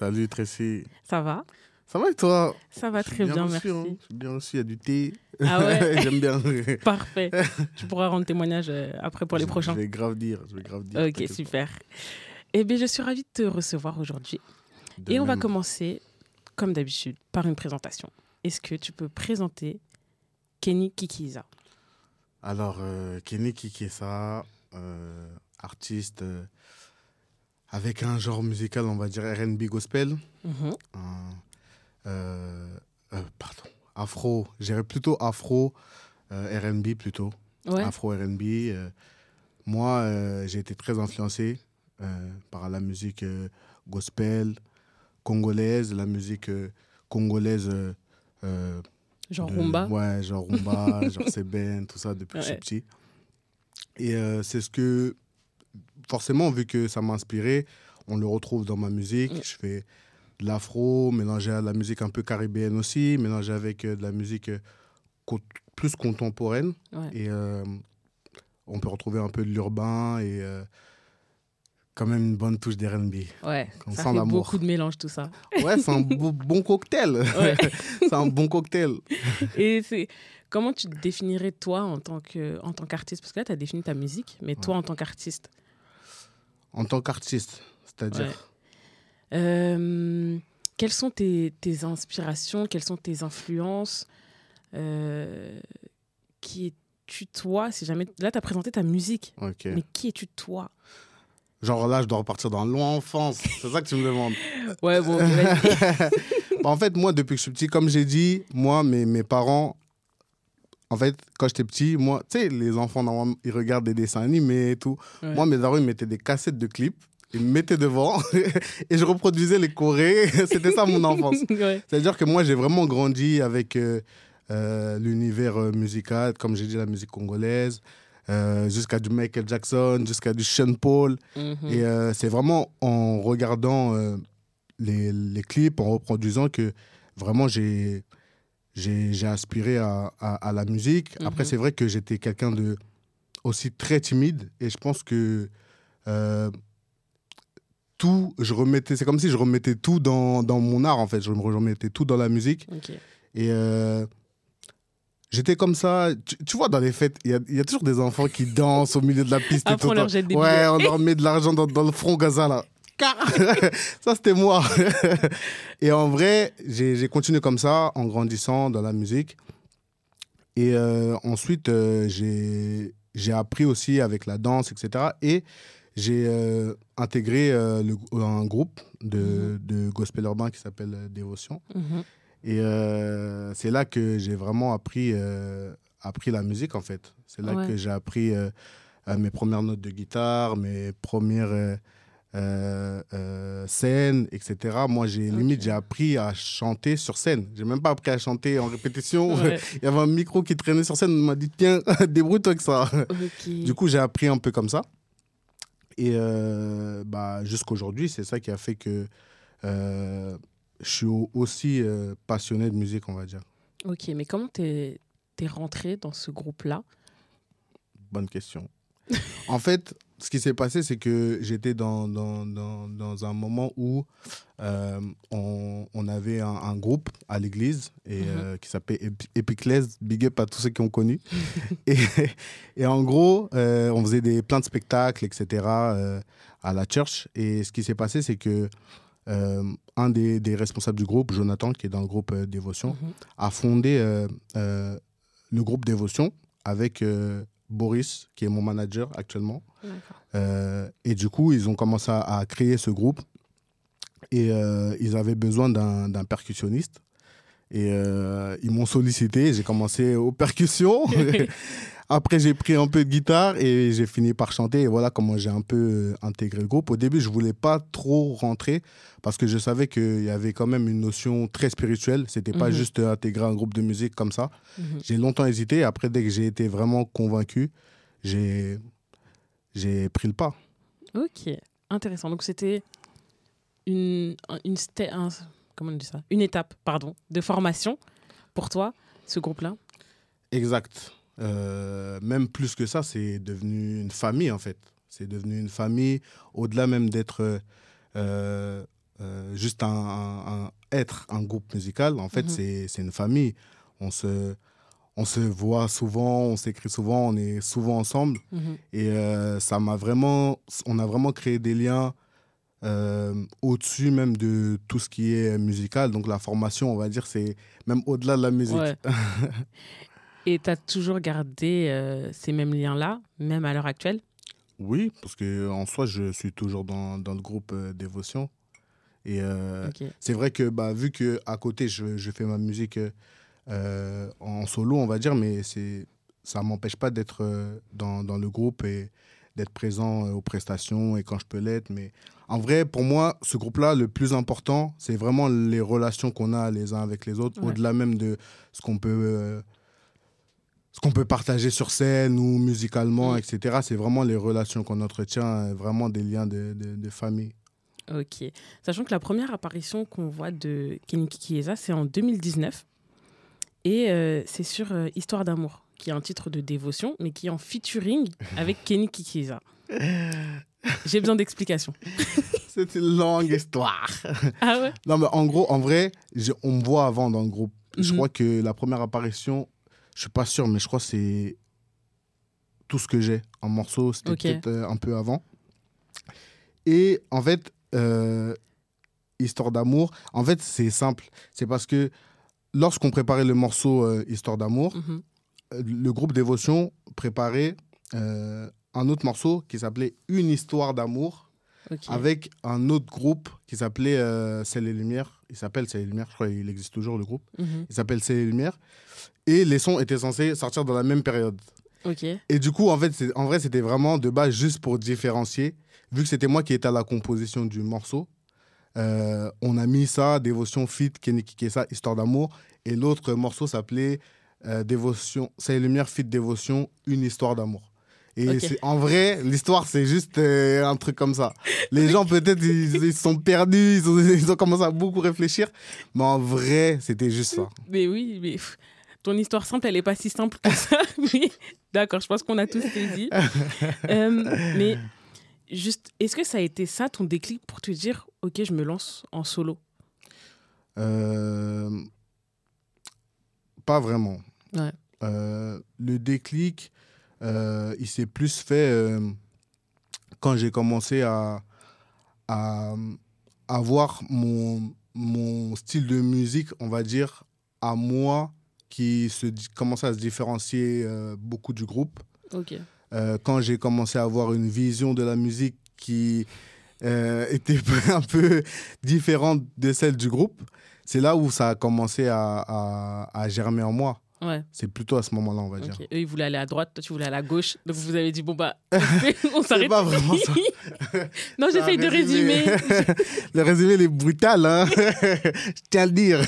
Salut Tracy. Ça va? Ça va et toi? Ça va très bien, reçu, merci. hein. Je suis bien reçu, il y a du thé. Ah ouais J'aime bien. Parfait. tu pourras rendre témoignage euh, après pour les Je- prochains. Je vais grave dire. Je vais grave dire. Ok, super. Eh bien, je suis ravie de te recevoir aujourd'hui. Et on va commencer, comme d'habitude, par une présentation. Est-ce que tu peux présenter Kenny Kikiza Alors, euh, Kenny Kikessa, euh, artiste euh, avec un genre musical, on va dire RB gospel. Mhm. un, euh, euh, pardon, afro, j'irais plutôt afro, euh, RB plutôt. Ouais. Afro RB. euh, moi, euh, j'ai été très influencé euh, par la musique euh, gospel congolaise, la musique euh, congolaise. euh, euh, Genre de- Rumba. Ouais, genre rumba, genre Seben, tout ça depuis que je suis Ouais. petit. Et euh, c'est ce que, forcément, vu que ça m'a inspiré, on le retrouve dans ma musique. Mm. Je fais de l'afro, mélangé à de la musique un peu caribéenne aussi, mélangé avec euh, de la musique euh, plus contemporaine. Ouais. Et euh, on peut retrouver un peu de l'urbain et euh, quand même une bonne touche d'R&B. Ouais, On ça sent fait beaucoup de mélange tout ça. Ouais, c'est un beau- bon cocktail. Ouais. c'est un bon cocktail. Et c'est comment tu te définirais toi en tant que en tant qu'artiste? Parce que là, tu as défini ta musique, mais toi en tant qu'artiste. En tant qu'artiste, c'est-à-dire Ouais. Euh, quelles sont tes, tes inspirations Quelles sont tes influences Euh, Qui es-tu toi si jamais... Là, tu as présenté ta musique, mais qui es-tu toi? Genre là, je dois repartir dans l'enfance. C'est ça que tu me demandes. Ouais, bon, Bah, en fait, moi, depuis que je suis petit, comme j'ai dit, moi, mes, mes parents, en fait, quand j'étais petit, moi, tu sais, les enfants, normalement, ils regardent des dessins animés et tout. Ouais. Moi, mes darons, ils mettaient des cassettes de clips, ils me mettaient devant et je reproduisais les chorés. C'était ça mon enfance. ouais. C'est-à-dire que moi, j'ai vraiment grandi avec euh, euh, l'univers euh, musical, comme j'ai dit, la musique congolaise, euh, jusqu'à du Michael Jackson, jusqu'à du Sean Paul. Mhm. Et c'est vraiment en regardant les, les clips, en reproduisant que vraiment j'ai j'ai aspiré à, à, à la musique. Après, Mhm. c'est vrai que j'étais quelqu'un de aussi très timide et je pense que euh, tout, je remettais, c'est comme si je remettais tout dans, dans mon art en fait. Je me remettais tout dans la musique et euh, j'étais comme ça. Tu, tu vois, dans les fêtes, il y a, il y a toujours des enfants qui dansent au milieu de la piste. et Après, tout on le leur jette des Ouais, billets. on leur met de l'argent dans, dans le front Gaza là. Car- ça, c'était moi. et en vrai, j'ai continué comme ça en grandissant dans la musique. Et euh, ensuite, euh, j'ai j'ai appris aussi avec la danse, etc. Et j'ai euh, intégré euh, le- un groupe de, de gospel urbain qui s'appelle Dévotion. Mhm. Et c'est là que j'ai vraiment appris, appris la musique, en fait. C'est là Ouais. que j'ai appris mes premières notes de guitare, mes premières euh, euh, scènes, etc. Moi, j'ai limite, j'ai appris à chanter sur scène. J'ai même pas appris à chanter en répétition. Ouais. Il y avait un micro qui traînait sur scène. On m'a dit, tiens, débrouille-toi avec ça. Du coup, j'ai appris un peu comme ça. Et euh, bah, jusqu'aujourd'hui, c'est ça qui a fait que euh, je suis au- aussi passionné de musique, on va dire. Ok, mais comment t'es es rentré dans ce groupe-là? Bonne question. En fait, ce qui s'est passé, c'est que j'étais dans, dans, dans, dans un moment où euh, on, on avait un, un groupe à l'église et, Mhm. euh, qui s'appelait Epi- Epiclès, big up à tous ceux qui ont connu. et, et en gros, euh, on faisait des, plein de spectacles, etc. à la church. Et ce qui s'est passé, c'est que un des, des responsables du groupe, Jonathan, qui est dans le groupe Dévotion, Mhm. a fondé le groupe Dévotion avec Boris, qui est mon manager actuellement. Euh, et du coup, ils ont commencé à, à créer ce groupe. Et euh, ils avaient besoin d'un d'un percussionniste. Et euh, ils m'ont sollicité. J'ai commencé aux percussions. Après, j'ai pris un peu de guitare et j'ai fini par chanter. Et voilà comment j'ai un peu euh, intégré le groupe. Au début, je voulais pas trop rentrer parce que je savais qu'il y avait quand même une notion très spirituelle. C'était pas Mhm. juste intégrer un groupe de musique comme ça. Mhm. J'ai longtemps hésité. Après, dès que j'ai été vraiment convaincu, j'ai j'ai pris le pas. Ok, intéressant. Donc c'était une, une, sté- un- comment on dit ça? Une étape pardon, de formation pour toi, ce groupe-là? Exact. Euh, même plus que ça, c'est devenu une famille en fait. C'est devenu une famille, au-delà même d'être euh, euh, juste un, un- un- être un groupe musical. En fait, Mhm. c'est c'est une famille. On se, on se voit souvent, on s'écrit souvent, on est souvent ensemble. Mhm. Et euh, ça m'a vraiment, on a vraiment créé des liens au-dessus même de tout ce qui est musical. Donc la formation, on va dire, c'est même au-delà de la musique. Ouais. Et tu as toujours gardé euh, ces mêmes liens-là, même à l'heure actuelle? Oui, parce que en soi, je suis toujours dans, dans le groupe euh, Dévotion. Et euh, c'est vrai que bah, vu que à côté, je, je fais ma musique en solo, on va dire, mais ça m'empêche pas d'être dans, dans le groupe et d'être présent aux prestations et quand je peux l'être. Mais en vrai, pour moi, ce groupe-là, le plus important, c'est vraiment les relations qu'on a les uns avec les autres, Ouais. au-delà même de ce qu'on peut, ce qu'on peut partager sur scène ou musicalement, etc. C'est vraiment les relations qu'on entretient, euh, vraiment des liens de, de- de famille. Ok. Sachant que la première apparition qu'on voit de Keniki Kiesa, c'est en 2019. Et euh, c'est sur euh, Histoire d'amour, qui est un titre de dévotion, mais qui est en featuring avec Keniki Kiesa. J'ai besoin d'explications. C'est une longue histoire. Ah ouais? Non, mais en gros, en vrai, on me voit avant dans le groupe. Je Mhm. crois que la première apparition, je suis pas sûr, mais je crois que c'est tout ce que j'ai en morceaux. C'était peut-être euh, un peu avant. Et en fait, euh, Histoire d'amour, en fait, c'est simple. C'est parce que lorsqu'on préparait le morceau euh, Histoire d'amour, Mhm. le groupe Dévotion préparait un autre morceau qui s'appelait Une histoire d'amour avec un autre groupe qui s'appelait C'est les Lumières. Il s'appelle C'est les Lumières, je crois qu'il existe toujours le groupe. Mhm. Il s'appelle C'est les Lumières. Et les sons étaient censés sortir dans la même période. Et du coup, en fait, en vrai, c'était vraiment de base juste pour différencier. Vu que c'était moi qui étais à la composition du morceau, euh, on a mis ça, Dévotion Fit, Kenny Kikesa, Histoire d'amour. Et l'autre morceau s'appelait euh, Dévotion, C'est les Lumières Fit Dévotion, Une histoire d'amour. Et en vrai, l'histoire, c'est juste euh, un truc comme ça. Les gens, peut-être, ils, ils sont perdus, ils ont, ils ont commencé à beaucoup réfléchir. Mais en vrai, c'était juste ça. Mais oui, mais ton histoire simple, elle n'est pas si simple que ça. Oui, d'accord, je pense qu'on a tous saisi. Euh, mais juste, est-ce que ça a été ça ton déclic pour te dire, ok, je me lance en solo? Euh, Pas vraiment. Ouais. Euh, le déclic, euh, il s'est plus fait euh, quand j'ai commencé à, à avoir mon, mon style de musique, on va dire, à moi, qui se, commençait à se différencier euh, beaucoup du groupe. Quand j'ai commencé à avoir une vision de la musique qui était un peu différente de celle du groupe, c'est là où ça a commencé à, à- à germer en moi. Ouais, C'est plutôt à ce moment-là, on va dire. Eux, ils voulaient aller à droite, toi, tu voulais aller à gauche. Donc, vous avez dit, bon, bah, on C'est s'arrête. pas vraiment ça. non, j'essaye de résumer. Le résumé, il est brutal, hein je tiens à le dire.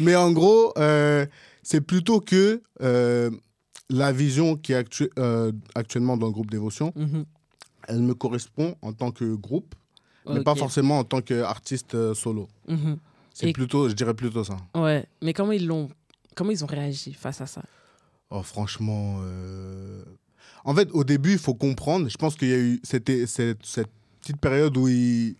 Mais en gros, euh, c'est plutôt que euh, la vision qui est actu- euh, actuellement dans le groupe Dévotion, Mhm. elle me correspond en tant que groupe, mais pas forcément en tant qu'artiste solo. Mhm. C'est plutôt, je dirais plutôt ça. Ouais, mais comment ils l'ont. Comment ils ont réagi face à ça? Oh, franchement, euh, en fait, au début, il faut comprendre. Je pense qu'il y a eu c'était cette, cette petite période où ils,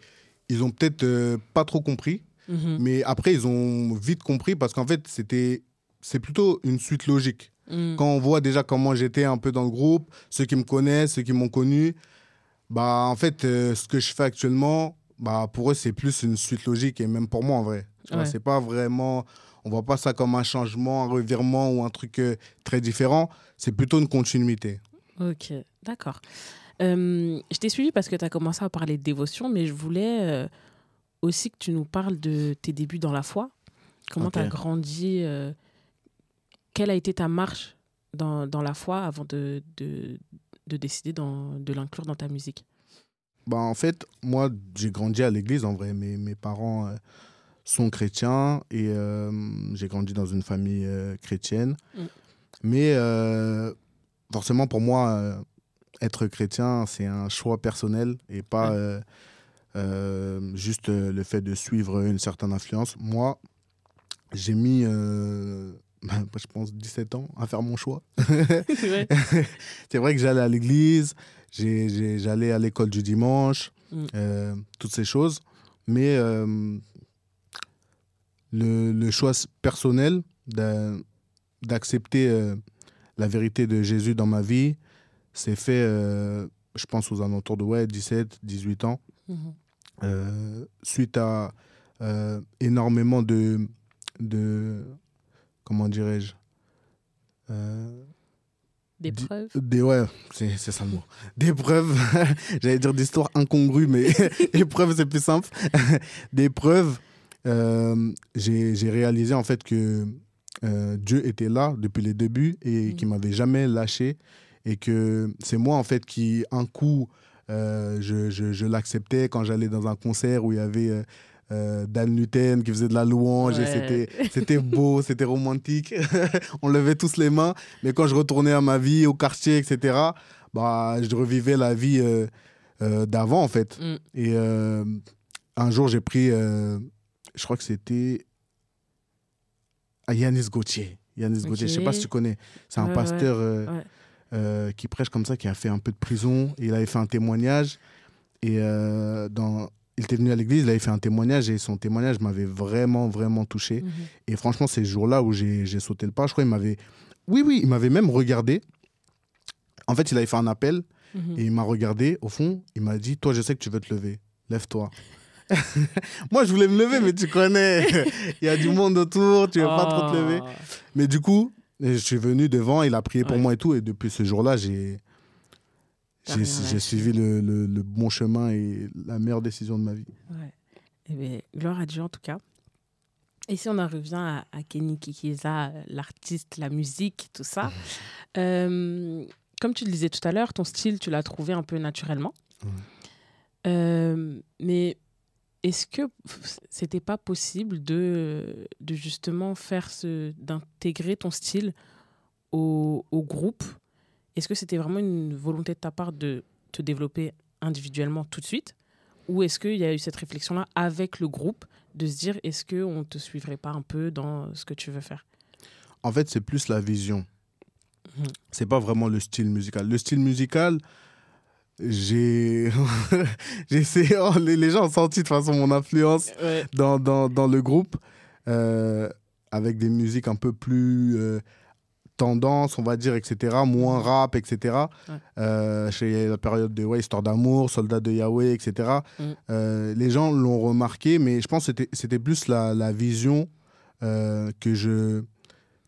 ils ont peut-être euh, pas trop compris, Mhm. mais après, ils ont vite compris parce qu'en fait, c'était c'est plutôt une suite logique. Mhm. Quand on voit déjà comment j'étais un peu dans le groupe, ceux qui me connaissent, ceux qui m'ont connu, bah en fait, euh, ce que je fais actuellement, bah pour eux, c'est plus une suite logique et même pour moi en vrai. Vois. C'est pas vraiment, on voit pas ça comme un changement, un revirement ou un truc euh, très différent. C'est plutôt une continuité. Ok, d'accord. Euh, je t'ai suivi parce que tu as commencé à parler de dévotion, mais je voulais euh, aussi que tu nous parles de tes débuts dans la foi. Comment Ok. tu as grandi Quelle a été ta marche dans, dans la foi avant de, de, de décider dans- de l'inclure dans ta musique? Bah, en fait, moi, j'ai grandi à l'église en vrai. Mes, mes parents euh, sont chrétiens et euh, j'ai grandi dans une famille euh, chrétienne. Mm. Mais euh, forcément, pour moi, être chrétien, c'est un choix personnel et pas euh, juste euh, le fait de suivre une certaine influence. Moi, j'ai mis, euh, je pense, 17 ans à faire mon choix. Ouais. c'est vrai que j'allais à l'église, j'allais à l'école du dimanche, Mm. toutes ces choses. mais le, le choix personnel d'a- d'accepter euh, la vérité de Jésus dans ma vie s'est fait, euh, je pense, aux alentours de ouais, 17, 18 ans, Mhm. euh, suite à énormément de, de. Comment dirais-je Des preuves. des, ouais, c'est c'est ça le mot. Des preuves, j'allais dire d'histoires incongrues, mais épreuves, c'est plus simple. Des preuves, euh, j'ai réalisé en fait que euh, Dieu était là depuis les débuts et Mhm. qu'il m'avait jamais lâché. Et que c'est moi en fait qui, un coup, euh, je, je- je l'acceptais quand j'allais dans un concert où il y avait. euh, Dan Luten qui faisait de la louange Ouais. c'était c'était beau, c'était romantique. On levait tous les mains. Mais quand je retournais à ma vie, au quartier, etc., bah, je revivais la vie d'avant, en fait. Mm. Et un jour, j'ai pris, je crois que c'était à Yanis Gauthier. Yanis Gauthier, je sais pas si tu connais. C'est un Ouais, pasteur euh, ouais. euh, qui prêche comme ça, qui a fait un peu de prison. Et il avait fait un témoignage. Et euh, dans... il était venu à l'église, il avait fait un témoignage. Et son témoignage m'avait vraiment, vraiment touché. Mhm. Et franchement, c'est ce jour-là où j'ai j'ai sauté le pas. Je crois qu'il m'avait. Oui, oui, il m'avait même regardé. En fait, il avait fait un appel Mhm. et il m'a regardé. Au fond, il m'a dit Toi, je sais que tu veux te lever. Lève-toi. Moi, je voulais me lever, mais tu connais. Il y a du monde autour, tu veux pas trop te lever. Oh. Mais du coup, je suis venu devant, il a prié pour Ouais. moi et tout. Et depuis ce jour-là, j'ai. J'ai suivi le, le- le bon chemin et la meilleure décision de ma vie. Ouais. Eh bien, gloire à Dieu en tout cas. Et si on en revient à, à Kenny Kikiza, l'artiste, la musique, tout ça, euh, comme tu le disais tout à l'heure, ton style, tu l'as trouvé un peu naturellement. Euh, mais est-ce que c'était pas possible de, de justement faire ce, d'intégrer ton style au, au groupe? Est-ce que c'était vraiment une volonté de ta part de te développer individuellement tout de suite? Ou est-ce qu'il y a eu cette réflexion-là avec le groupe de se dire est-ce qu'on ne te suivrait pas un peu dans ce que tu veux faire? En fait, c'est plus la vision. Mhm. C'est pas vraiment le style musical. Le style musical, j'ai. essayé- oh, les, les gens ont senti de toute façon mon influence Ouais. dans, dans, dans le groupe euh, avec des musiques un peu plus euh, tendance, on va dire, etc. Moins rap, etc. Ouais. Euh, chez la période de ouais, Histoire d'amour, Soldat de Yahweh, etc. Mm. Euh, les gens l'ont remarqué, mais je pense que c'était- c'était plus la, la vision que, je,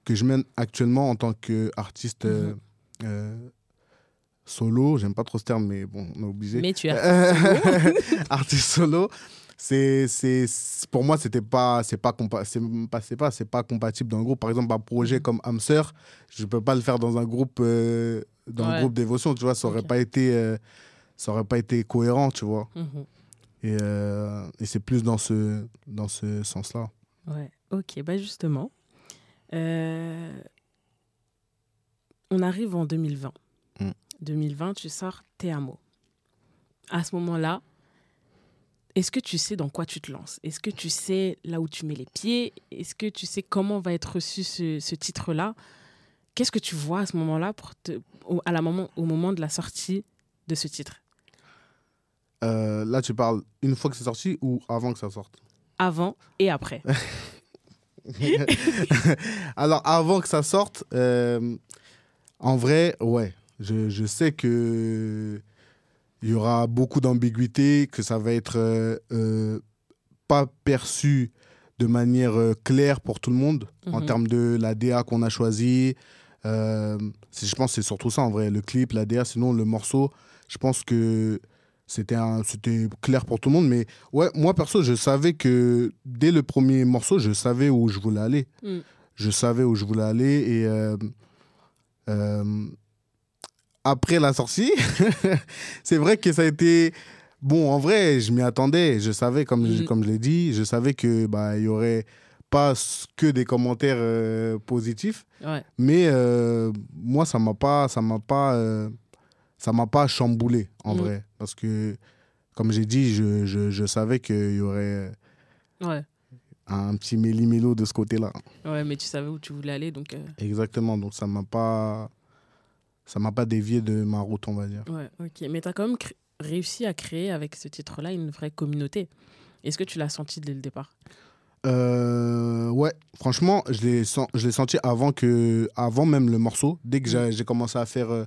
que je mène actuellement en tant qu'artiste euh, solo. J'aime pas trop ce terme, mais bon, on est obligé. Mais tu es artiste solo c'est c'est c'est- pour moi c'était pas c'est pas c'est pas c'est pas compatible dans un groupe par exemple un projet Mhm. comme Hamster je peux pas le faire dans un groupe euh, dans un Ouais. groupe dévotion tu vois ça aurait pas été euh, ça aurait pas été cohérent tu vois Mhm. et, euh, et c'est plus dans ce dans ce sens là Ouais, ok, bah justement, on arrive en 2020. Mm. 2020, tu sors Te Amo. À ce moment-là, est-ce que tu sais dans quoi tu te lances? Est-ce que tu sais là où tu mets les pieds? Est-ce que tu sais comment va être reçu ce, ce titre-là? Qu'est-ce que tu vois à ce moment-là, au, à la moment, au moment de la sortie de ce titre? Euh, là tu parles une fois que c'est sorti ou avant que ça sorte? Avant et après. Alors, avant que ça sorte, euh, en vrai, ouais, je, je sais que il y aura beaucoup d'ambiguïté, que ça va être euh, euh, pas perçu de manière euh, claire pour tout le monde en Mhm. termes de la DA qu'on a choisie. Je pense que c'est surtout ça en vrai, le clip, la DA, sinon le morceau, je pense que c'était clair pour tout le monde. Mais ouais, moi perso, je savais que dès le premier morceau, je savais où je voulais aller. Mm. Je savais où je voulais aller et après la sortie, c'est vrai que ça a été bon. En vrai, je m'y attendais. Je savais, comme je, Mm. comme je l'ai dit, je savais que bah y aurait pas que des commentaires euh, positifs. Ouais. Mais euh, moi, ça m'a pas, ça m'a pas, euh, ça m'a pas chamboulé en Mm. vrai, parce que comme j'ai dit, je, je, je savais qu'il y aurait Ouais. un petit méli-mélo de ce côté-là. ouais, mais tu savais où tu voulais aller, donc... Exactement. Donc ça m'a pas, ça m'a pas dévié de ma route, on va dire. Ouais, ok. Mais tu as quand même réussi à créer avec ce titre-là une vraie communauté. Est-ce que tu l'as senti dès le départ? Euh, ouais, franchement, je l'ai sen- senti avant, que, avant même le morceau. Dès que Mm. j'ai commencé à faire euh,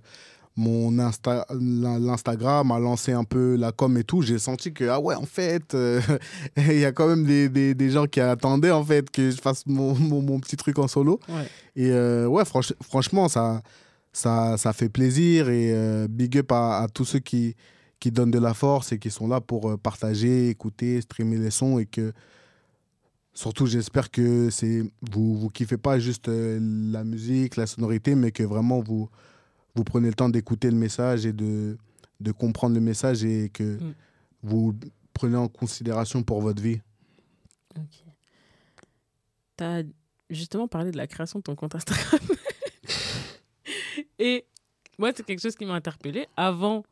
mon Insta, l'in- l'Instagram, à lancer un peu la com et tout, j'ai senti que, ah ouais, en fait, euh, il y a quand même des, des, des gens qui attendaient en fait que je fasse mon, mon, mon petit truc en solo. Ouais. Et ouais, franch- franchement, ça, ça, ça fait plaisir et euh, big up à, à tous ceux qui, qui donnent de la force et qui sont là pour euh, partager, écouter, streamer les sons et que surtout j'espère que c'est vous vous kiffez pas juste euh, la musique, la sonorité, mais que vraiment vous vous prenez le temps d'écouter le message et de, de comprendre le message et que Mm. vous prenez en considération pour votre vie. Ok. Tu as justement parlé de la création de ton compte Instagram. Et moi, c'est quelque chose qui m'a interpellée. Avant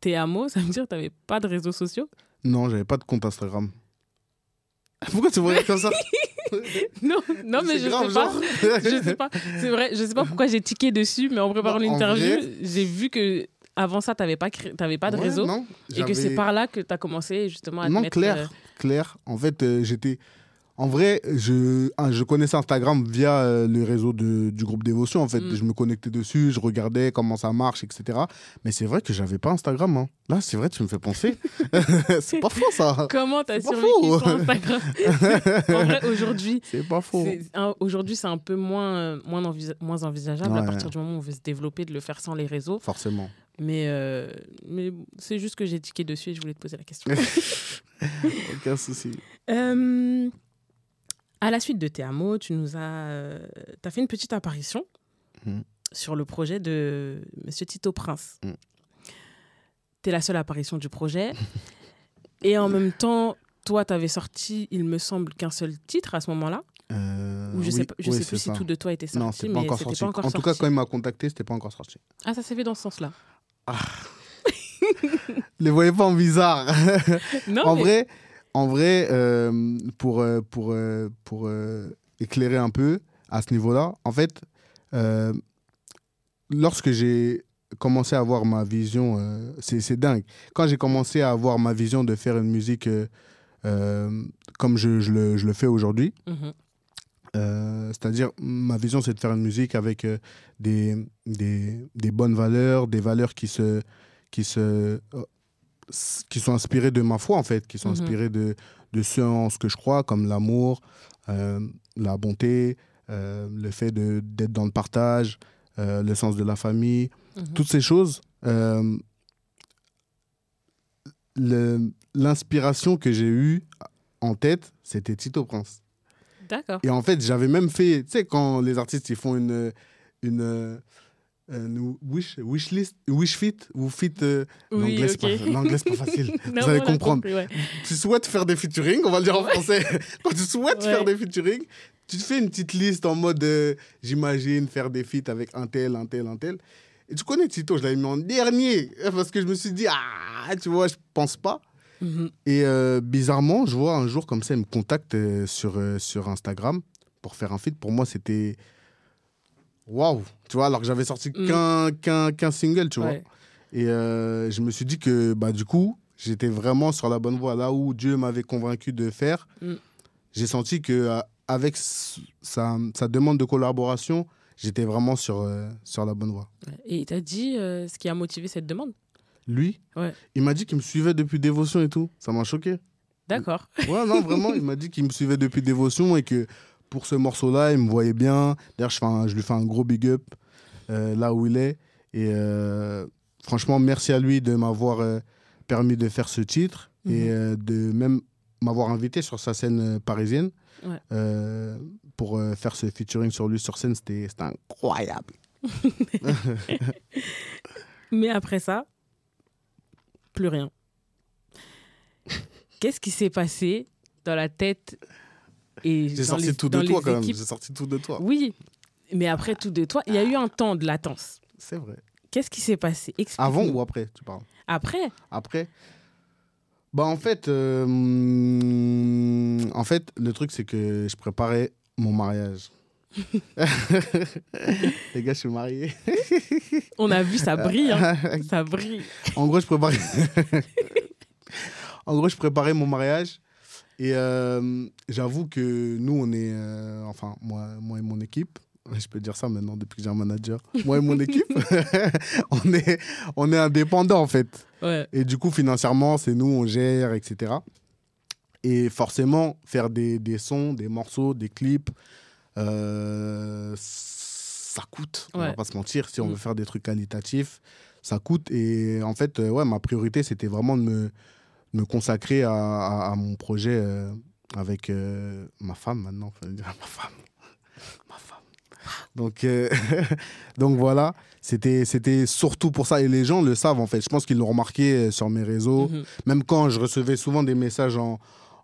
tes hameaux, ça veut dire que tu n'avais pas de réseaux sociaux? Non, j'avais pas de compte Instagram. Pourquoi tu vois comme ça? Non, non mais je grave, sais pas. Je sais pas. C'est vrai, je sais pas pourquoi j'ai tiqué dessus, mais en préparant l'interview, vrai- j'ai vu que avant ça, tu n'avais pas, cré- pas de Ouais, réseau. non, et que c'est par là que tu as commencé justement à te Non, mettre, clair, euh, clair. En fait, euh, j'étais. En vrai, je, ah, je connaissais Instagram via euh, le réseau de- du groupe Dévotion. En fait, Mm. je me connectais dessus, je regardais comment ça marche, etc. Mais c'est vrai que j'avais pas Instagram. hein. Là, c'est vrai, tu me fais penser. c'est pas faux, ça. Comment t'as survécu sans Instagram? En vrai, aujourd'hui, C'est pas faux. aujourd'hui, c'est un peu moins, moins, envisa- moins envisageable à partir du moment où on veut se développer, de le faire sans les réseaux. Forcément. Mais, euh, mais c'est juste que j'ai tiqué dessus et je voulais te poser la question. Aucun souci. Euh, à la suite de tes hameaux, tu nous as, euh, t'as fait une petite apparition Mhm. sur le projet de Monsieur Tito Prince. Mhm. Tu es la seule apparition du projet. et en même temps, toi, tu avais sorti, il me semble, qu'un seul titre à ce moment-là. Euh, Ou je sais, oui, pas- je oui, sais plus si tout de toi était sorti, Non, c'était pas encore sorti. pas encore en tout cas, quand il m'a contacté, c'était pas encore sorti. Ah, ça s'est fait dans ce sens-là. Les voyez pas en bizarre. Non, en mais- vrai, en vrai euh, pour, euh, pour, euh, pour euh, éclairer un peu à ce niveau-là, en fait, euh, lorsque j'ai commencé à avoir ma vision, c'est dingue. Quand j'ai commencé à avoir ma vision de faire une musique comme je, je le, je le fais aujourd'hui, Mhm. c'est-à-dire, ma vision, c'est de faire une musique avec des, des, des bonnes valeurs, des valeurs qui, se, qui, se, s- qui sont inspirées de ma foi, en fait, qui sont Mhm. inspirées de, de ce en ce que je crois, comme l'amour, euh, la bonté, euh, le fait d'être dans le partage, euh, le sens de la famille, Mhm. toutes ces choses. L'inspiration que j'ai eue en tête, c'était Tito Prince. D'accord. Et en fait, j'avais même fait, tu sais, quand les artistes ils font une, une, une wish, wish list, wish fit ou fit. euh, Oui, l'anglais, c'est pas- facile. Non, Vous allez comprendre. compris, ouais. Tu souhaites faire des featuring, on va le dire en français. quand tu souhaites Ouais. faire des featuring, tu te fais une petite liste en mode, euh, j'imagine, faire des feats avec un tel, un tel, un tel. Et tu connais Tito, je l'avais mis en dernier parce que je me suis dit, ah, tu vois, je pense pas. Mhm. Et euh, bizarrement, je vois un jour comme ça, il me contacte euh, sur, euh, sur Instagram pour faire un feat. Pour moi, c'était waouh, tu vois, alors que j'avais sorti Mm. qu'un qu'un qu'un single, tu vois. Et euh, je me suis dit que bah, du coup, j'étais vraiment sur la bonne voie. Là où Dieu m'avait convaincu de faire, Mm. j'ai senti que euh, avec sa, sa demande de collaboration, j'étais vraiment sur, euh, sur la bonne voie. Et il t'a dit ce qui a motivé cette demande? Lui, Ouais. il m'a dit qu'il me suivait depuis Dévotion et tout. Ça m'a choqué. D'accord. Ouais, non, vraiment, il m'a dit qu'il me suivait depuis Dévotion et que pour ce morceau-là, il me voyait bien. D'ailleurs, je, fais un- je lui fais un gros big up euh, là où il est. Et euh, franchement, merci à lui de m'avoir euh, permis de faire ce titre et Mhm. de même m'avoir invité sur sa scène parisienne Ouais. pour faire ce featuring sur lui sur scène. C'était incroyable. Mais après ça, plus rien. Qu'est-ce qui s'est passé dans la tête et J'ai sorti les- tout de toi quand même. J'ai sorti tout de toi. Oui, mais après tout de toi, il y a eu un temps de latence. C'est vrai. Qu'est-ce qui s'est passé? Avant ou après, tu parles? Après Après, bah en fait, euh, en fait, le truc c'est que je préparais mon mariage. Les gars, je suis marié. On a vu, ça brille. hein. Ça brille. En gros, je préparais. en gros, je préparais mon mariage. Et euh, j'avoue que nous, on est, euh, enfin, moi, moi et mon équipe, je peux dire ça maintenant depuis que j'ai un manager, moi et mon équipe, on est, on est indépendants en fait. Ouais. Et du coup, financièrement, c'est nous, on gère, etc. Et forcément, faire des, des sons, des morceaux, des clips, euh, ça coûte. On va Ouais. pas se mentir. Si on Mm. veut faire des trucs qualitatifs, ça coûte. Et en fait, ouais, ma priorité, c'était vraiment de me, me consacrer à, à- à mon projet euh, avec euh, ma femme maintenant. Ma femme. ma femme. Donc, euh, donc voilà, c'était c'était surtout pour ça. Et les gens le savent en fait. Je pense qu'ils l'ont remarqué sur mes réseaux. Mhm. Même quand je recevais souvent des messages en,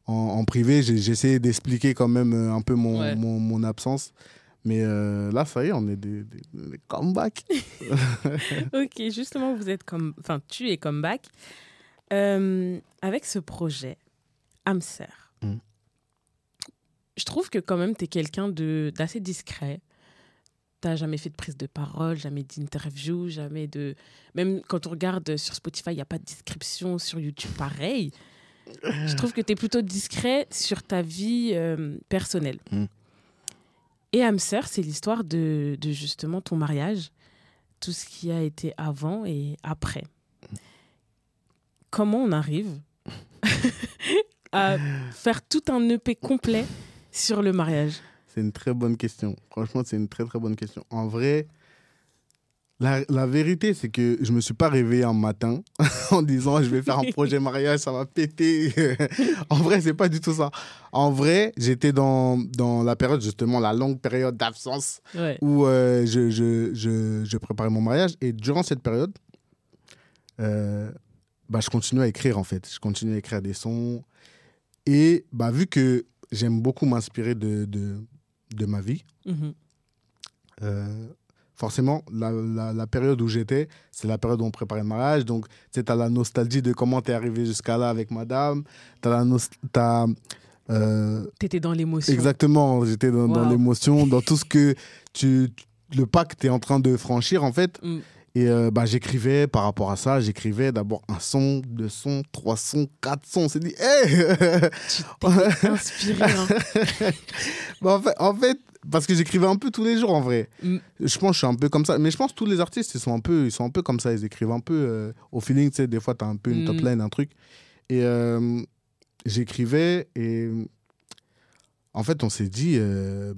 en, en privé, j'essayais d'expliquer quand même un peu mon, Ouais. mon, mon absence. Mais euh, là, ça y est, on est des, des, des comebacks. Ok, justement, vous êtes comme, enfin, tu es comeback Euh, avec ce projet, Amser. Mm. Je trouve que quand même, tu es quelqu'un d'assez discret. T'as jamais fait de prise de parole, jamais d'interview, jamais de. Même quand on regarde sur Spotify, il n'y a pas de description. Sur YouTube, pareil. Je trouve que tu es plutôt discret sur ta vie euh, personnelle. Mm. Et Amser, c'est l'histoire de, de justement ton mariage, tout ce qui a été avant et après. Comment on arrive à faire tout un EP complet sur le mariage C'est une très bonne question. Franchement, c'est une très très bonne question. En vrai, la, la vérité, c'est que je me suis pas réveillé un matin en disant je vais faire un projet mariage, ça va péter. en vrai, c'est pas du tout ça. En vrai, j'étais dans, dans la période, justement, la longue période d'absence Ouais. où euh, je, je, je, je préparais mon mariage. Et durant cette période, euh, bah, je continuais à écrire, en fait. Je continuais à écrire des sons. Et bah, vu que j'aime beaucoup m'inspirer de, de, de ma vie, Mhm. euh, forcément, la, la, la période où j'étais, c'est la période où on préparait le mariage. Donc, tu as la nostalgie de comment tu es arrivé jusqu'à là avec madame. Tu as la nos- t'as, euh, T'étais dans l'émotion. Exactement, j'étais dans, l'émotion, dans tout ce que tu, le pas que tu es en train de franchir en fait. Mm. Et euh, bah, j'écrivais par rapport à ça, j'écrivais d'abord un son, deux sons, trois sons, quatre sons. On s'est dit, hé Tu t'es inspiré. hein. Bah, en, fait, en fait, parce que j'écrivais un peu tous les jours en vrai. Mm. Je pense que je suis un peu comme ça. Mais je pense que tous les artistes, ils sont un peu, ils sont un peu comme ça. Ils écrivent un peu euh, au feeling. Tu sais, des fois, tu as un peu une Mm. top line, un truc. Et euh, j'écrivais et en fait, on s'est dit,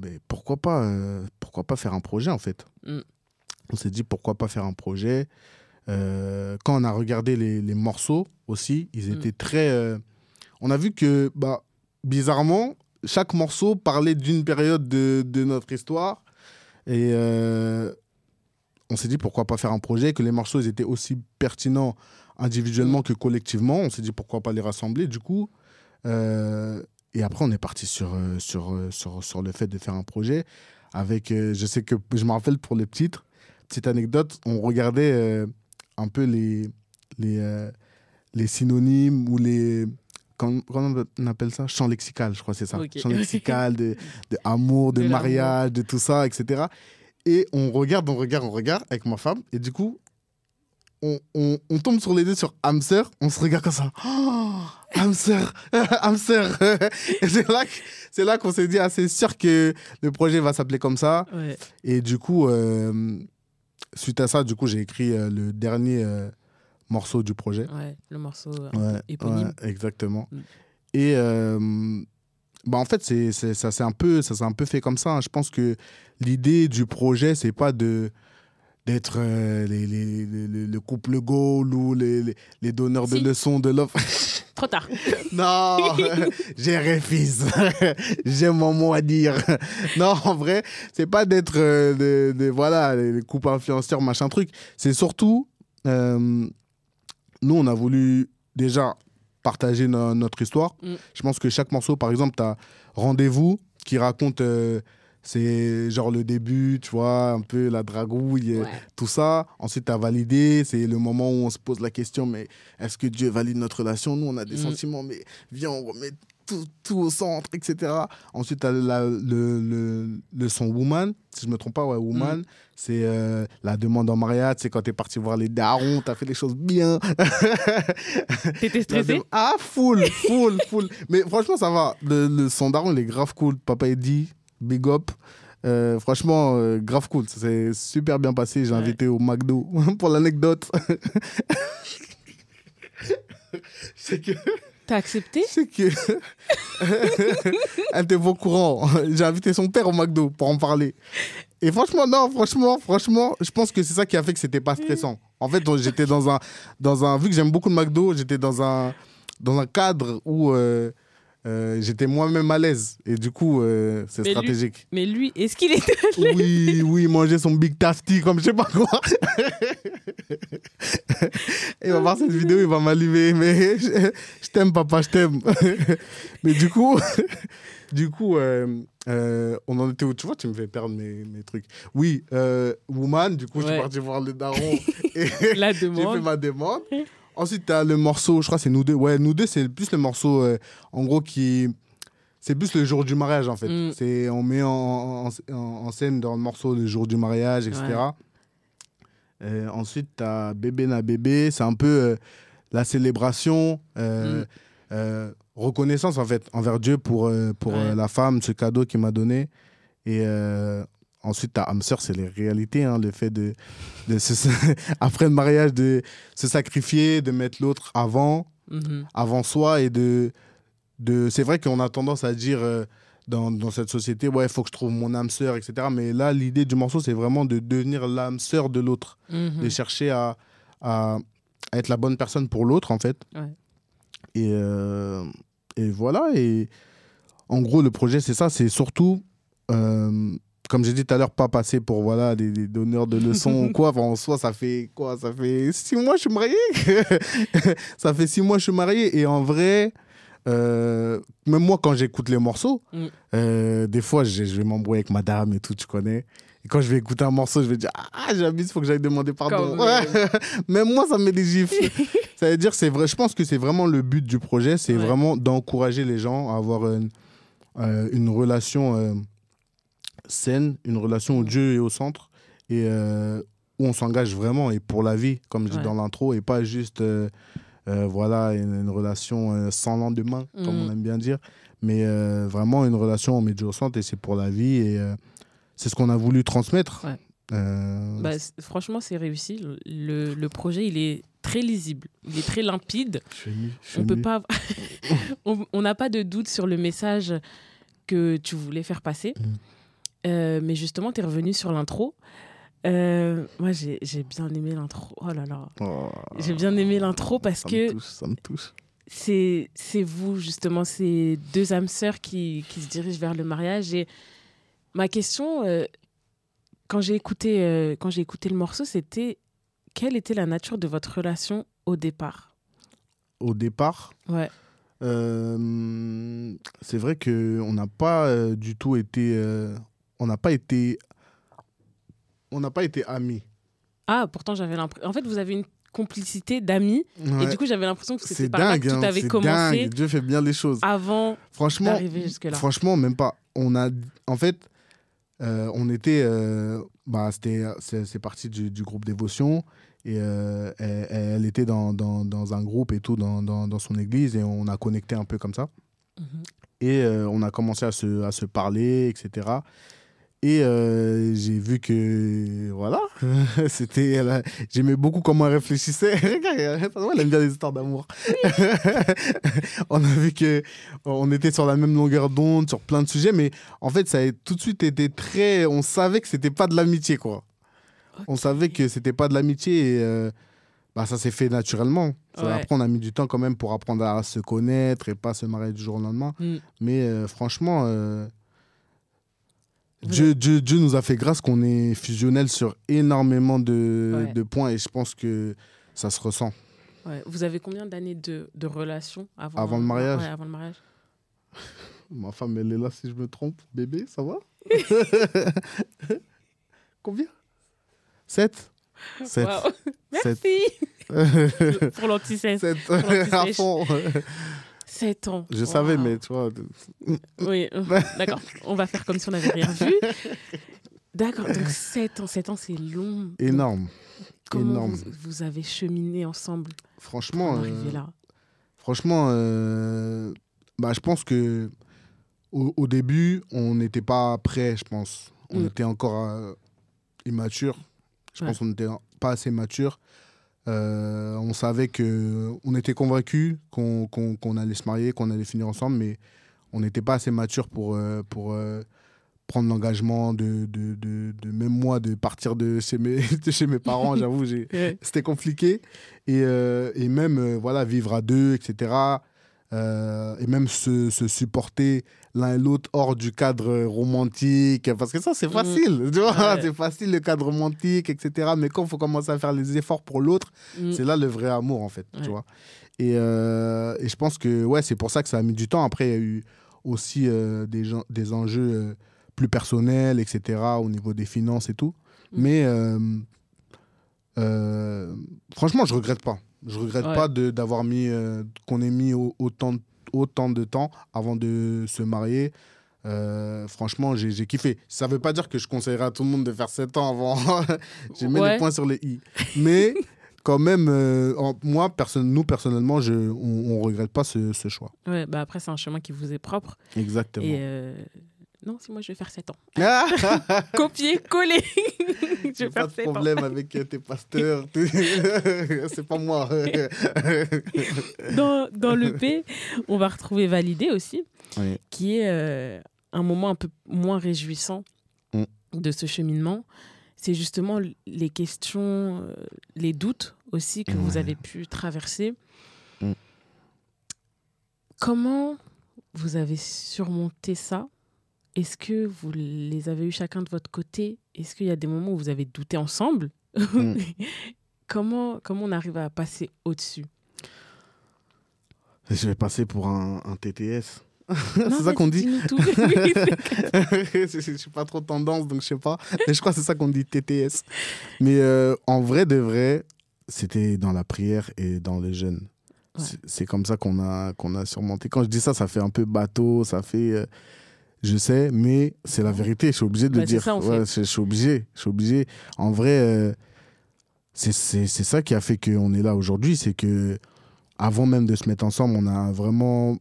mais pourquoi, pas, pourquoi pas faire un projet en fait? Mm. On s'est dit, pourquoi pas faire un projet Euh, Quand on a regardé les, les morceaux aussi, ils Mm. étaient très. euh, on a vu que, bah, bizarrement, chaque morceau parlait d'une période de, de notre histoire. Et euh, on s'est dit pourquoi pas faire un projet, que les morceaux ils étaient aussi pertinents individuellement que collectivement. On s'est dit pourquoi pas les rassembler. Du coup, et après on est parti sur, sur, sur, sur le fait de faire un projet. Avec, je sais que je me rappelle pour les titres, petite anecdote, on regardait euh, un peu les, les, euh, les synonymes ou les. Comment, on appelle ça? Champ lexical, je crois c'est ça. Ok. Champ lexical de, de amour, de, De mariage, de tout ça, etc. Et on regarde, on regarde, on regarde avec ma femme. Et du coup, on, on, on tombe sur les deux sur Hamster. On se regarde comme ça. Oh, Hamster, Hamster. Et c'est là, c'est là qu'on s'est dit, ah, c'est sûr que le projet va s'appeler comme ça. Ouais. Et du coup, euh, suite à ça, du coup, j'ai écrit euh, le dernier euh, morceau du projet. ouais, le morceau euh, Ouais, éponyme. ouais, exactement. Mm. Et euh, bah en fait, c'est, ça s'est un peu, ça un peu fait comme ça. hein. Je pense que l'idée du projet, c'est pas de d'être euh, les, les- les- le couple goal ou les, les, donneurs de leçons de l'offre. Trop tard. non, j'ai réfis. j'ai mon mot à dire. non, en vrai, c'est pas d'être euh, des- des- voilà, les, les couples influenceurs, machin truc. C'est surtout, euh, nous, on a voulu déjà partager no- notre histoire. Mm. Je pense que chaque morceau, par exemple, tu as Rendez-vous qui raconte, euh, c'est genre le début, tu vois, un peu la dragouille, euh, Ouais. tout ça. Ensuite, tu as validé, c'est le moment où on se pose la question, mais est-ce que Dieu valide notre relation? Nous, on a des Mm. sentiments, mais viens, on remet tout, tout au centre, etc. Ensuite, tu as le, le, le son Woman, si je me trompe pas, ouais, Woman. Mm. C'est euh, la demande en mariage, c'est quand tu es parti voir les darons, tu as fait les choses bien. T'étais stressé? Ah, full, full, full. Mais franchement, ça va. Le, le son daron, il est grave cool. Papa Eddie, big up. Euh, franchement, euh, grave cool. Ça s'est super bien passé. J'ai Ouais. invité au McDo pour l'anecdote. c'est que. T'as accepté? C'est que. Elle était au courant. J'ai invité son père au McDo pour en parler. Et franchement, non, franchement, franchement, je pense que c'est ça qui a fait que c'était pas stressant. En fait, on- j'étais dans un, dans un. Vu que j'aime beaucoup le McDo, j'étais dans un, dans un cadre où euh, euh, j'étais moi-même à l'aise. Et du coup, euh, c'est Mais lui- stratégique. Mais lui, est-ce qu'il était Oui, oui, manger son Big Tasty comme je sais pas quoi. il va voir cette vidéo, il va m'allumer. Mais je, je t'aime, papa, je t'aime. mais du coup, du coup euh, on en était où? Tu vois, tu me fais perdre mes, mes trucs. Oui, Woman, du coup, je suis parti voir le daron et j'ai fait ma demande. Ensuite, tu as le morceau, je crois que c'est Nous deux. Ouais, Nous deux, c'est plus le morceau, euh, en gros, qui. C'est plus le jour du mariage, en fait. Mm. C'est, on met en, en, en- en scène dans le morceau le jour du mariage, etc. Ouais. Euh, ensuite, tu as Bébé na bébé. C'est un peu euh, la célébration, euh, Mm. reconnaissance, en fait, envers Dieu pour, pour Ouais. la femme, ce cadeau qu'il m'a donné. Et ensuite, tu as âme sœur, c'est les réalités, hein, le fait de, de se- après le mariage, de se sacrifier, de mettre l'autre avant, Mhm. avant soi et de, de c'est vrai qu'on a tendance à dire euh, dans, dans cette société ouais il faut que je trouve mon âme sœur etc mais là l'idée du morceau c'est vraiment de devenir l'âme sœur de l'autre Mhm. de chercher à, à, à être la bonne personne pour l'autre en fait Ouais. et, euh, et voilà et en gros le projet c'est ça c'est surtout euh, comme j'ai dit tout à l'heure, pas passer pour voilà, des, des donneurs de leçons ou quoi. Enfin, en soi, ça fait quoi? Ça fait six mois je suis marié. ça fait six mois je suis marié. Et en vrai, euh, même moi, quand j'écoute les morceaux, Mm. euh, des fois, je, je vais m'embrouiller avec madame et tout, tu connais. Et quand je vais écouter un morceau, je vais dire Ah, j'abuse, faut que j'aille demander pardon. Même. Ouais. même moi, ça me met des gifles. ça veut dire, c'est vrai. Je pense que c'est vraiment le but du projet, c'est Ouais. vraiment d'encourager les gens à avoir une, euh, une relation saine, une relation où Dieu est au centre et euh, où on s'engage vraiment et pour la vie, comme je dis Ouais. dans l'intro, et pas juste euh, euh, voilà une, une relation sans lendemain, comme Mhm. on aime bien dire, mais vraiment une relation où on met Dieu au centre et c'est pour la vie et c'est ce qu'on a voulu transmettre. Ouais. Bah, franchement, c'est réussi. Le, le projet, il est très lisible, il est très limpide. On peut pas, on on n'a pas de doute sur le message que tu voulais faire passer. Mm. Euh, mais justement, tu es revenu sur l'intro. Euh, moi, j'ai j'ai bien aimé l'intro. Oh là là. Oh, J'ai bien aimé l'intro parce ça que me touche, ça me touche. c'est vous, justement, ces deux âmes sœurs qui, qui se dirigent vers le mariage. Et ma question, euh, quand j'ai écouté, quand j'ai écouté le morceau, c'était quelle était la nature de votre relation au départ? Au départ, Ouais. Euh, c'est vrai que on n'a pas euh, du tout été, euh, on n'a pas été, on n'a pas été amis. Ah, pourtant, j'avais l'impression. En fait, vous avez une complicité d'amis. Et du coup, j'avais l'impression que c'était c'est par là dingue, que tout hein, avait c'est commencé dingue. Dieu fait bien les choses. avant Franchement, d'arriver jusque-là. franchement, même pas. On a, en fait, euh, on était, euh, bah, c'était, c'est, parti du, du groupe Dévotion et euh, elle, elle était dans, dans, dans un groupe et tout dans, dans, dans son église et on a connecté un peu comme ça. Mhm. Et on a commencé à se, à se parler, etc. Et euh, j'ai vu que, voilà, c'était, j'aimais beaucoup comment elle réfléchissait. Regarde, elle aime bien les histoires d'amour. on a vu que on était sur la même longueur d'onde, sur plein de sujets, mais en fait, ça a tout de suite été très. On savait que c'était pas de l'amitié, quoi. On savait que c'était pas de l'amitié et euh, bah, ça s'est fait naturellement. Ça, Ouais. Après, on a mis du temps quand même pour apprendre à se connaître et pas se marier du jour au lendemain. Mm. Mais euh, franchement, Dieu, Dieu, Dieu nous a fait grâce qu'on est fusionnel sur énormément de, Ouais. de points et je pense que ça se ressent. Ouais. Vous avez combien d'années de, de relation avant, Avant le mariage Ouais, avant le mariage? Ma femme, elle est là si je me trompe. Bébé, ça va? Combien? 7 7. Waouh. Sept. Merci pour l'anticèse. 7 l'anti-sèche. à fond. 7 ans. Je savais, mais tu vois. Oui, euh, d'accord. On va faire comme si on n'avait rien vu. D'accord, donc 7 ans, 7 ans, c'est long. Énorme. Comment énorme. Vous, vous avez cheminé ensemble pour Franchement, en euh, arriver là? franchement euh, bah, je pense que au, au début, on n'était pas prêt, je pense. On Mm. était encore euh, immature. Je Ouais. pense qu'on n'était pas assez mature. Euh, on savait que on était convaincus qu'on allait se marier, qu'on allait finir ensemble, mais on n'était pas assez mature pour, euh, pour euh, prendre l'engagement de, de, de, de- même moi de partir de chez mes, chez mes parents. J'avoue, c'était compliqué. Et, et même, voilà, vivre à deux, etc. Euh, et même se, se supporter l'un et l'autre hors du cadre romantique. Parce que ça, c'est Mhm. facile. Tu vois, Ouais. c'est facile le cadre romantique, etc. Mais quand il faut commencer à faire les efforts pour l'autre, Mm. c'est là le vrai amour, en fait. Ouais. Tu vois. Et, euh, et je pense que ouais, c'est pour ça que ça a mis du temps. Après, il y a eu aussi euh, des, gens, des enjeux plus personnels, etc., au niveau des finances et tout. Mm. Mais euh, franchement, je regrette pas. Je regrette Ouais. pas d'avoir mis, euh, qu'on ait mis au- autant, autant de temps avant de se marier. Euh, franchement, j'ai kiffé. Ça veut pas dire que je conseillerais à tout le monde de faire 7 ans avant. j'ai mis Ouais. les points sur les i. Mais quand même, euh, moi, nous, personnellement, je, on, on regrette pas ce, ce choix. Ouais, bah après, c'est un chemin qui vous est propre. Exactement. Et euh, non, si moi je vais faire 7 ans. Ah Copier, coller. je vais pas faire de 7 ans. problème avec euh, tes pasteurs. c'est pas moi. Dans, dans le P, on va retrouver Validé aussi, Oui. qui est euh, un moment un peu moins réjouissant Mm. de ce cheminement. C'est justement les questions, euh, les doutes aussi que vous avez pu traverser. Mm. Comment vous avez surmonté ça Est-ce que vous les avez eu chacun de votre côté? Est-ce qu'il y a des moments où vous avez douté ensemble? Mm. comment, comment on arrive à passer au-dessus? Je vais passer pour un, un TTS. C'est ça qu'on dit? je, je suis pas trop tendance, donc je sais pas. Mais je crois que c'est ça qu'on dit TTS. Mais euh, en vrai de vrai, c'était dans la prière et dans le jeûne. Ouais. C'est- C'est comme ça qu'on a, qu'on a surmonté. Quand je dis ça, ça fait un peu bateau, ça fait. euh, je sais, mais c'est la vérité. Je suis obligé de Bah, le c'est dire. ça, en Ouais, fait. je, je suis obligé. Je suis obligé. En vrai, euh, c'est c'est- c'est ça qui a fait qu'on est là aujourd'hui. C'est que avant même de se mettre ensemble, on a vraiment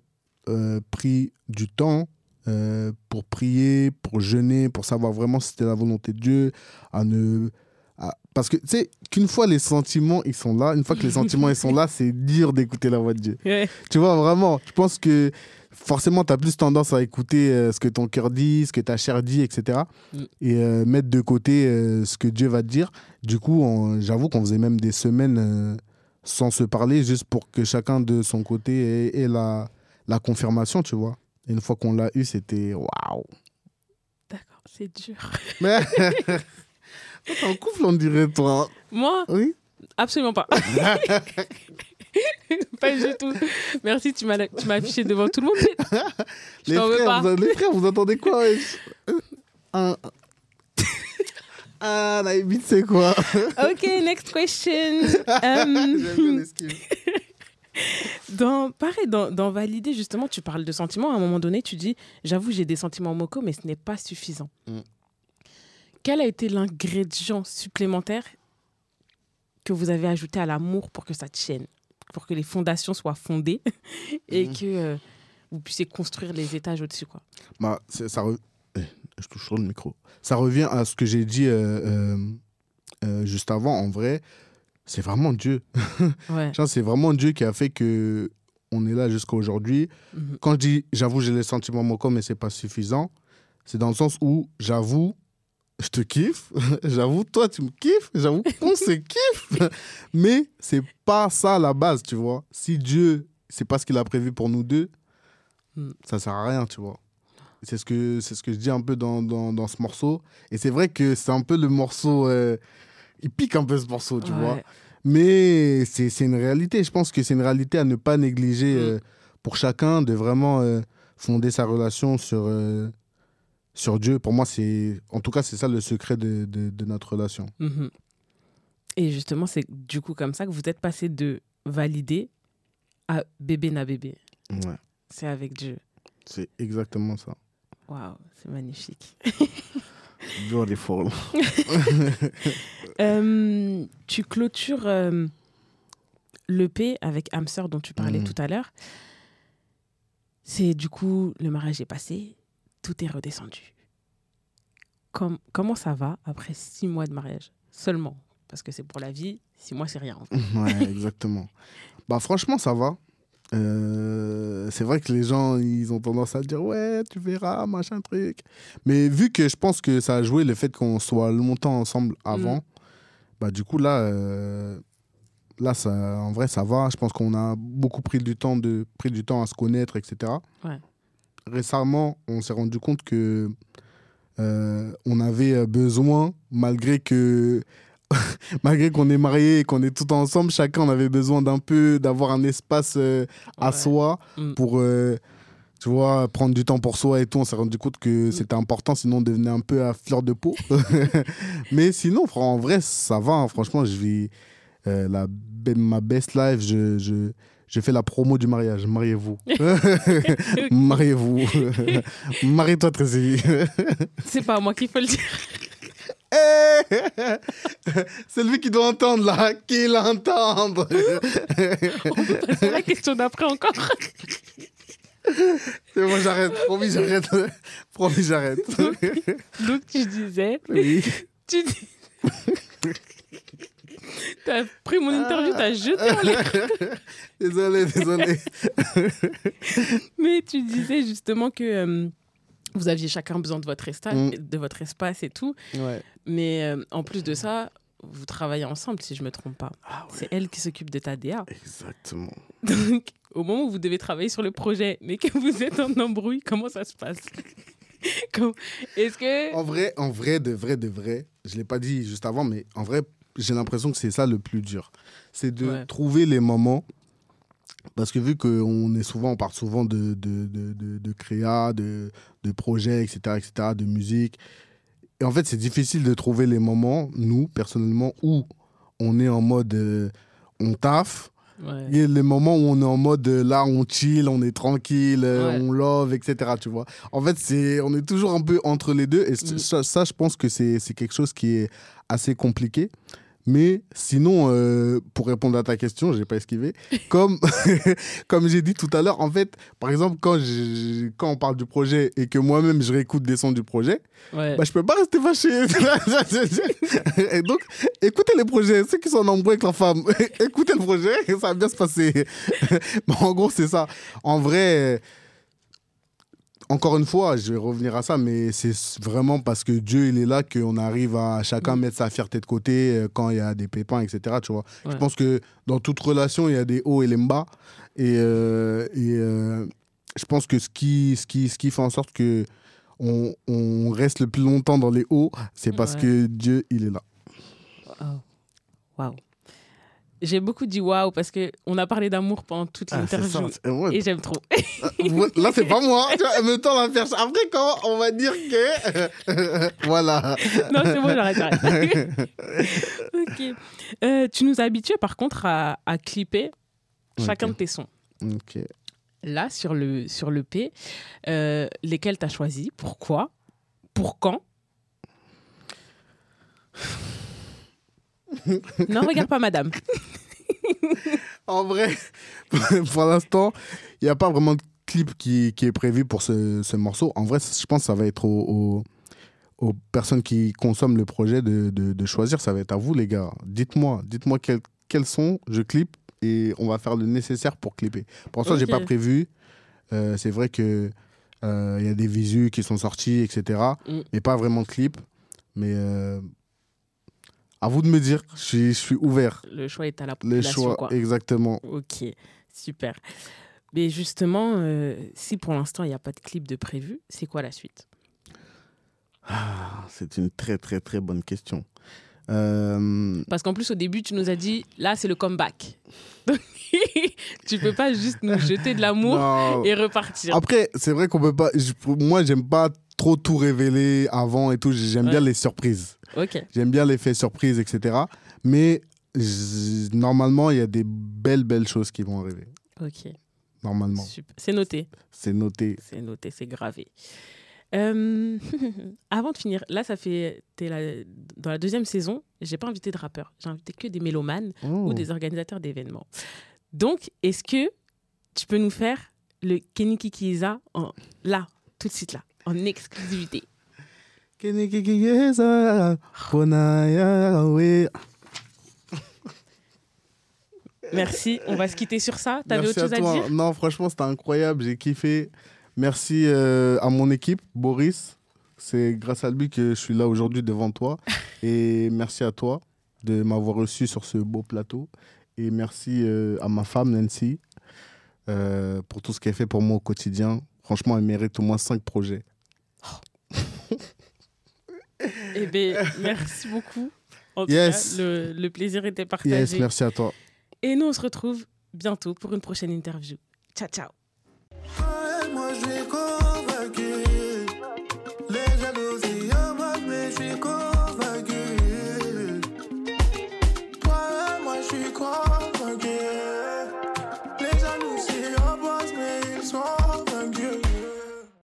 euh, pris du temps euh, pour prier, pour jeûner, pour savoir vraiment si c'était la volonté de Dieu. À ne, à- Parce que tu sais, qu'une fois les sentiments ils sont là, une fois que les sentiments ils sont là, c'est dur d'écouter la voix de Dieu. Ouais. Tu vois, vraiment, je pense que forcément, tu as plus tendance à écouter euh, ce que ton cœur dit, ce que ta chair dit, etc. Mm. Et euh, mettre de côté euh, ce que Dieu va te dire. Du coup, j'avoue qu'on faisait même des semaines sans se parler, juste pour que chacun de son côté ait, ait la, la confirmation, tu vois. Et une fois qu'on l'a eu, c'était waouh. D'accord, c'est dur. T'es en couple, on dirait, toi. Moi, Oui absolument pas. pas du tout. Merci, tu m'as tu m'as affiché devant tout le monde. Je les t'en veux frères, pas. vous, les frères, vous entendez quoi wesh Un- Ah, la limite, c'est quoi Ok, next question. Euh, bien l'esquive. dans, pareil, dans, dans valider, justement, tu parles de sentiments. À un moment donné, tu dis J'avoue, j'ai des sentiments mocaux, mais ce n'est pas suffisant. Mm. Quel a été l'ingrédient supplémentaire que vous avez ajouté à l'amour pour que ça tienne, pour que les fondations soient fondées et Mhm. que euh, vous puissiez construire les étages au-dessus quoi? Bah, ça re- eh, je touche sur le micro. Ça revient à ce que j'ai dit euh, euh, juste avant. En vrai, c'est vraiment Dieu. Ouais. C'est vraiment Dieu qui a fait que on est là jusqu'à aujourd'hui. Mhm. Quand je dis j'avoue, j'ai les sentiments moquants, mais c'est pas suffisant, c'est dans le sens où j'avoue, je te kiffe, j'avoue, toi tu me kiffes, j'avoue qu'on se kiffe, mais c'est pas ça la base, tu vois. Si Dieu, c'est pas ce qu'il a prévu pour nous deux, Mm. ça sert à rien, tu vois. C'est ce que c'est ce que je dis un peu dans, dans, dans ce morceau. Et c'est vrai que c'est un peu le morceau, euh, il pique un peu ce morceau, tu vois. Mais c'est c'est une réalité. Je pense que c'est une réalité à ne pas négliger Mm. euh, pour chacun, de vraiment euh, fonder sa relation sur, sur Dieu. Pour moi, c'est en tout cas, c'est ça le secret de, de, de notre relation. Mhm. Et justement, c'est du coup comme ça que vous êtes passé de valider à bébé na bébé. Ouais, c'est avec Dieu. c'est exactement ça. Waouh, c'est magnifique. Beautiful. Euh, tu clôtures euh, l'EP avec Hamster dont tu parlais Mhm. tout à l'heure. C'est du coup, le mariage est passé, tout est redescendu. Com- comment ça va après six mois de mariage? Seulement, parce que c'est pour la vie, six mois c'est rien. en fait. Ouais, exactement. Bah franchement, ça va. Euh, c'est vrai que les gens, ils ont tendance à dire ouais, tu verras, machin truc. Mais vu que je pense que ça a joué le fait qu'on soit longtemps ensemble avant, Mm. bah du coup là, euh, là ça, en vrai, ça va. Je pense qu'on a beaucoup pris du temps de, pris du temps à se connaître, etc. Ouais. Récemment, on s'est rendu compte que euh, on avait besoin, malgré que malgré qu'on est mariés et qu'on est tout ensemble, chacun on avait besoin d'un peu d'avoir un espace euh, à Ouais. soi Mm. pour euh, tu vois prendre du temps pour soi et tout on s'est rendu compte que c'était important sinon on devenait un peu à fleur de peau mais sinon en vrai ça va hein. franchement je vis euh, la ma best life je, je je fais la promo du mariage mariez-vous mariez-vous marie-toi Tracy C'est pas à moi qu'il faut le dire. Eh C'est lui qui doit entendre là, qu'il entende. C'est la question d'après encore. C'est bon, j'arrête. Promis, j'arrête. Promis, j'arrête. Donc tu disais, Oui. tu dis... T'as pris mon interview, t'as jeté en. Désolé, désolé. Mais tu disais justement que euh, vous aviez chacun besoin de votre, esta- Mm. de votre espace et tout. Ouais. Mais euh, en plus de ça, vous travaillez ensemble, si je me trompe pas. Ah C'est elle qui s'occupe de ta DA. Exactement. Donc, au moment où vous devez travailler sur le projet, mais que vous êtes en embrouille, comment ça se passe? Est-ce que... En vrai, en vrai, de vrai, de vrai, je l'ai pas dit juste avant, mais en vrai, j'ai l'impression que c'est ça le plus dur. C'est de Ouais. trouver les moments. Parce que vu qu'on est souvent, on parle souvent de, de, de, de, de créa, de, de projets, etc., etc., de musique. Et en fait, c'est difficile de trouver les moments, nous, personnellement, où on est en mode euh, on taffe. Ouais. Il y a les moments où on est en mode euh, là, on chill, on est tranquille, euh, Ouais. on love, etc. Tu vois. En fait, c'est, on est toujours un peu entre les deux. Et Mm. ça, ça, je pense que c'est, c'est quelque chose qui est assez compliqué. Mais sinon, euh, pour répondre à ta question, j'ai pas esquivé. Comme, comme j'ai dit tout à l'heure, en fait, par exemple, quand, quand on parle du projet et que moi-même je réécoute des sons du projet, Ouais. bah, je peux pas rester fâché. et donc, écoutez les projets. Ceux qui sont en embrouille avec leur femme, écoutez le projet et ça va bien se passer. En gros, c'est ça. En vrai, encore une fois, je vais revenir à ça, mais c'est vraiment parce que Dieu, il est là qu'on arrive à chacun Mm. mettre sa fierté de côté euh, quand il y a des pépins, etc. Tu vois. Je pense que dans toute relation, il y a des hauts et les bas. Et, euh, et euh, je pense que ce qui, ce, qui, ce qui fait en sorte que on, on reste le plus longtemps dans les hauts, c'est parce Ouais. que Dieu, il est là. Waouh. J'ai beaucoup dit waouh parce qu'on a parlé d'amour pendant toute Ah, l'interview. ouais. Et j'aime trop. Là, c'est pas moi. Tu vois, elle me tend la perche. Après, quand on va dire que. voilà. non, c'est bon, j'arrête, j'arrête. ok. Euh, tu nous as habitués, par contre, à, à clipper chacun de tes sons. Ok. Là, sur le, sur le P, euh, lesquels tu as choisi? Pourquoi? Pour quand? Non, regarde pas madame. En vrai, pour l'instant, il n'y a pas vraiment de clip qui, qui est prévu pour ce, ce morceau. En vrai, je pense que ça va être aux, personnes qui consomment le projet de, de- de choisir. Ça va être à vous, les gars. Dites-moi, dites-moi quel- quels sont, je clip et on va faire le nécessaire pour clipper. Pour l'instant, j'ai Ok. pas prévu. Euh, c'est vrai que euh, y a des visus qui sont sortis, etc. Mm. Mais pas vraiment de clip. Mais euh, à vous de me dire. Je suis, je suis ouvert. Le choix est à la Les population. choix, quoi. exactement. Ok, super. Mais justement, euh, si pour l'instant, il n'y a pas de clip de prévu, c'est quoi la suite? Ah, c'est une très très très bonne question. Euh, Parce qu'en plus, au début, tu nous as dit, là, c'est le comeback. Donc, tu peux pas juste nous jeter de l'amour et repartir. Après, c'est vrai qu'on peut pas. je- moi, j'aime pas trop tout révéler avant et tout. J'aime Ouais. bien les surprises. J'aime bien l'effet surprise, etc. Mais normalement, il y a des belles belles choses qui vont arriver. ok. normalement. C'est noté. C'est noté. C'est noté, c'est gravé. Euh, avant de finir, là, ça fait. Là, dans la deuxième saison, j'ai pas invité de rappeurs. J'ai invité que des mélomanes ou Oh. des organisateurs d'événements. Donc, est-ce que tu peux nous faire le Kenny Kikiza en, là, tout de suite là, en exclusivité? Merci. On va se quitter sur ça. T'avais Merci autre chose à, toi. dire? Non, franchement, c'était incroyable. J'ai kiffé. Merci euh, à mon équipe, Boris. C'est grâce à lui que je suis là aujourd'hui devant toi. Et merci à toi de m'avoir reçu sur ce beau plateau. Et merci euh, à ma femme, Nancy, euh, pour tout ce qu'elle fait pour moi au quotidien. Franchement, elle mérite au moins cinq projets. Eh bien, merci beaucoup. En tout Yes. cas, le, le plaisir était partagé. Yes, merci à toi. Et nous, on se retrouve bientôt pour une prochaine interview. Ciao, ciao.